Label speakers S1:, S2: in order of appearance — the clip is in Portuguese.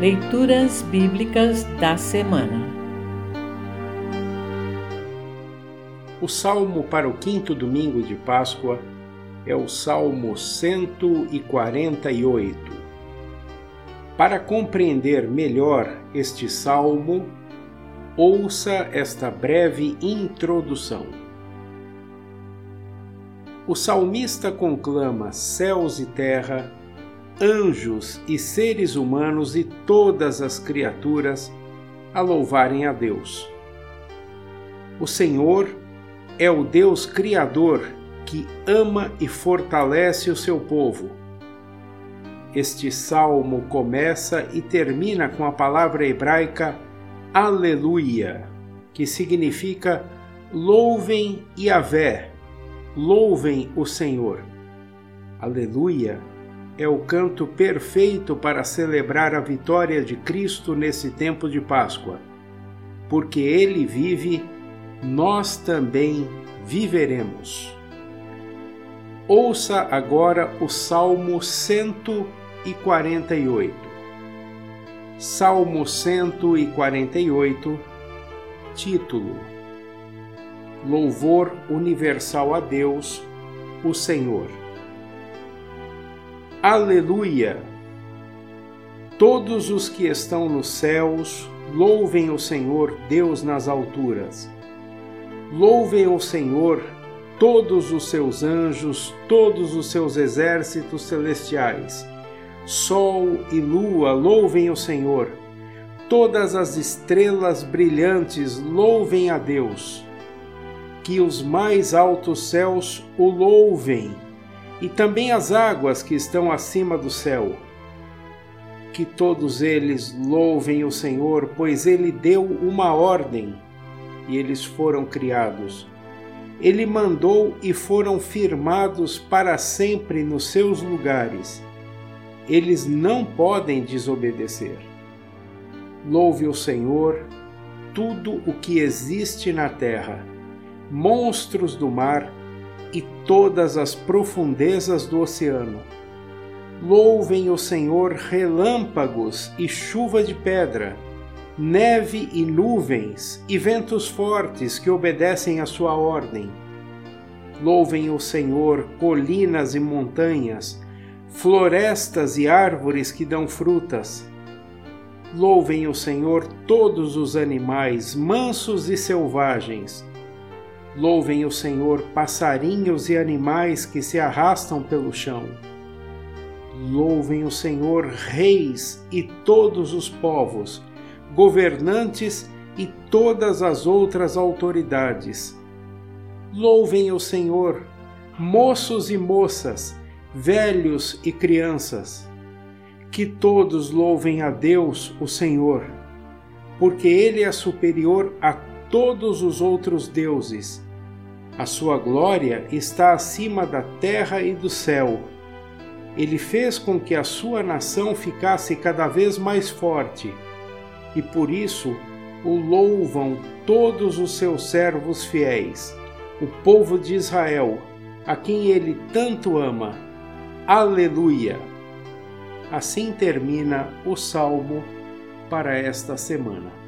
S1: Leituras Bíblicas da Semana
S2: O salmo para o quinto domingo de Páscoa é o Salmo 148. Para compreender melhor este salmo, ouça esta breve introdução. O salmista conclama céus e terra anjos e seres humanos e todas as criaturas a louvarem a Deus. O Senhor é o Deus Criador que ama e fortalece o seu povo. Este salmo começa e termina com a palavra hebraica Aleluia, que significa louvem Yahvé, louvem o Senhor. Aleluia é o canto perfeito para celebrar a vitória de Cristo nesse tempo de Páscoa. Porque Ele vive, nós também viveremos. Ouça agora o Salmo 148. Salmo 148, título: Louvor universal a Deus, o Senhor. Aleluia! Todos os que estão nos céus, louvem o Senhor Deus nas alturas. Louvem o Senhor todos os seus anjos, todos os seus exércitos celestiais. Sol e lua, louvem o Senhor. Todas as estrelas brilhantes, louvem a Deus. Que os mais altos céus o louvem e também as águas que estão acima do céu. Que todos eles louvem o Senhor, pois ele deu uma ordem e eles foram criados. Ele mandou e foram firmados para sempre nos seus lugares. Eles não podem desobedecer. Louve o Senhor, tudo o que existe na terra, monstros do mar, e todas as profundezas do oceano. Louvem o Senhor relâmpagos e chuva de pedra, neve e nuvens e ventos fortes que obedecem à sua ordem. Louvem o Senhor colinas e montanhas, florestas e árvores que dão frutas. Louvem o Senhor todos os animais, mansos e selvagens Louvem o Senhor passarinhos e animais que se arrastam pelo chão. Louvem o Senhor reis e todos os povos, governantes e todas as outras autoridades. Louvem o Senhor, moços e moças, velhos e crianças. Que todos louvem a Deus, o Senhor, porque Ele é superior a todos os outros deuses a sua glória está acima da terra e do céu. Ele fez com que a sua nação ficasse cada vez mais forte, e por isso o louvam todos os seus servos fiéis, o povo de Israel, a quem ele tanto ama. Aleluia! Assim termina o salmo para esta semana.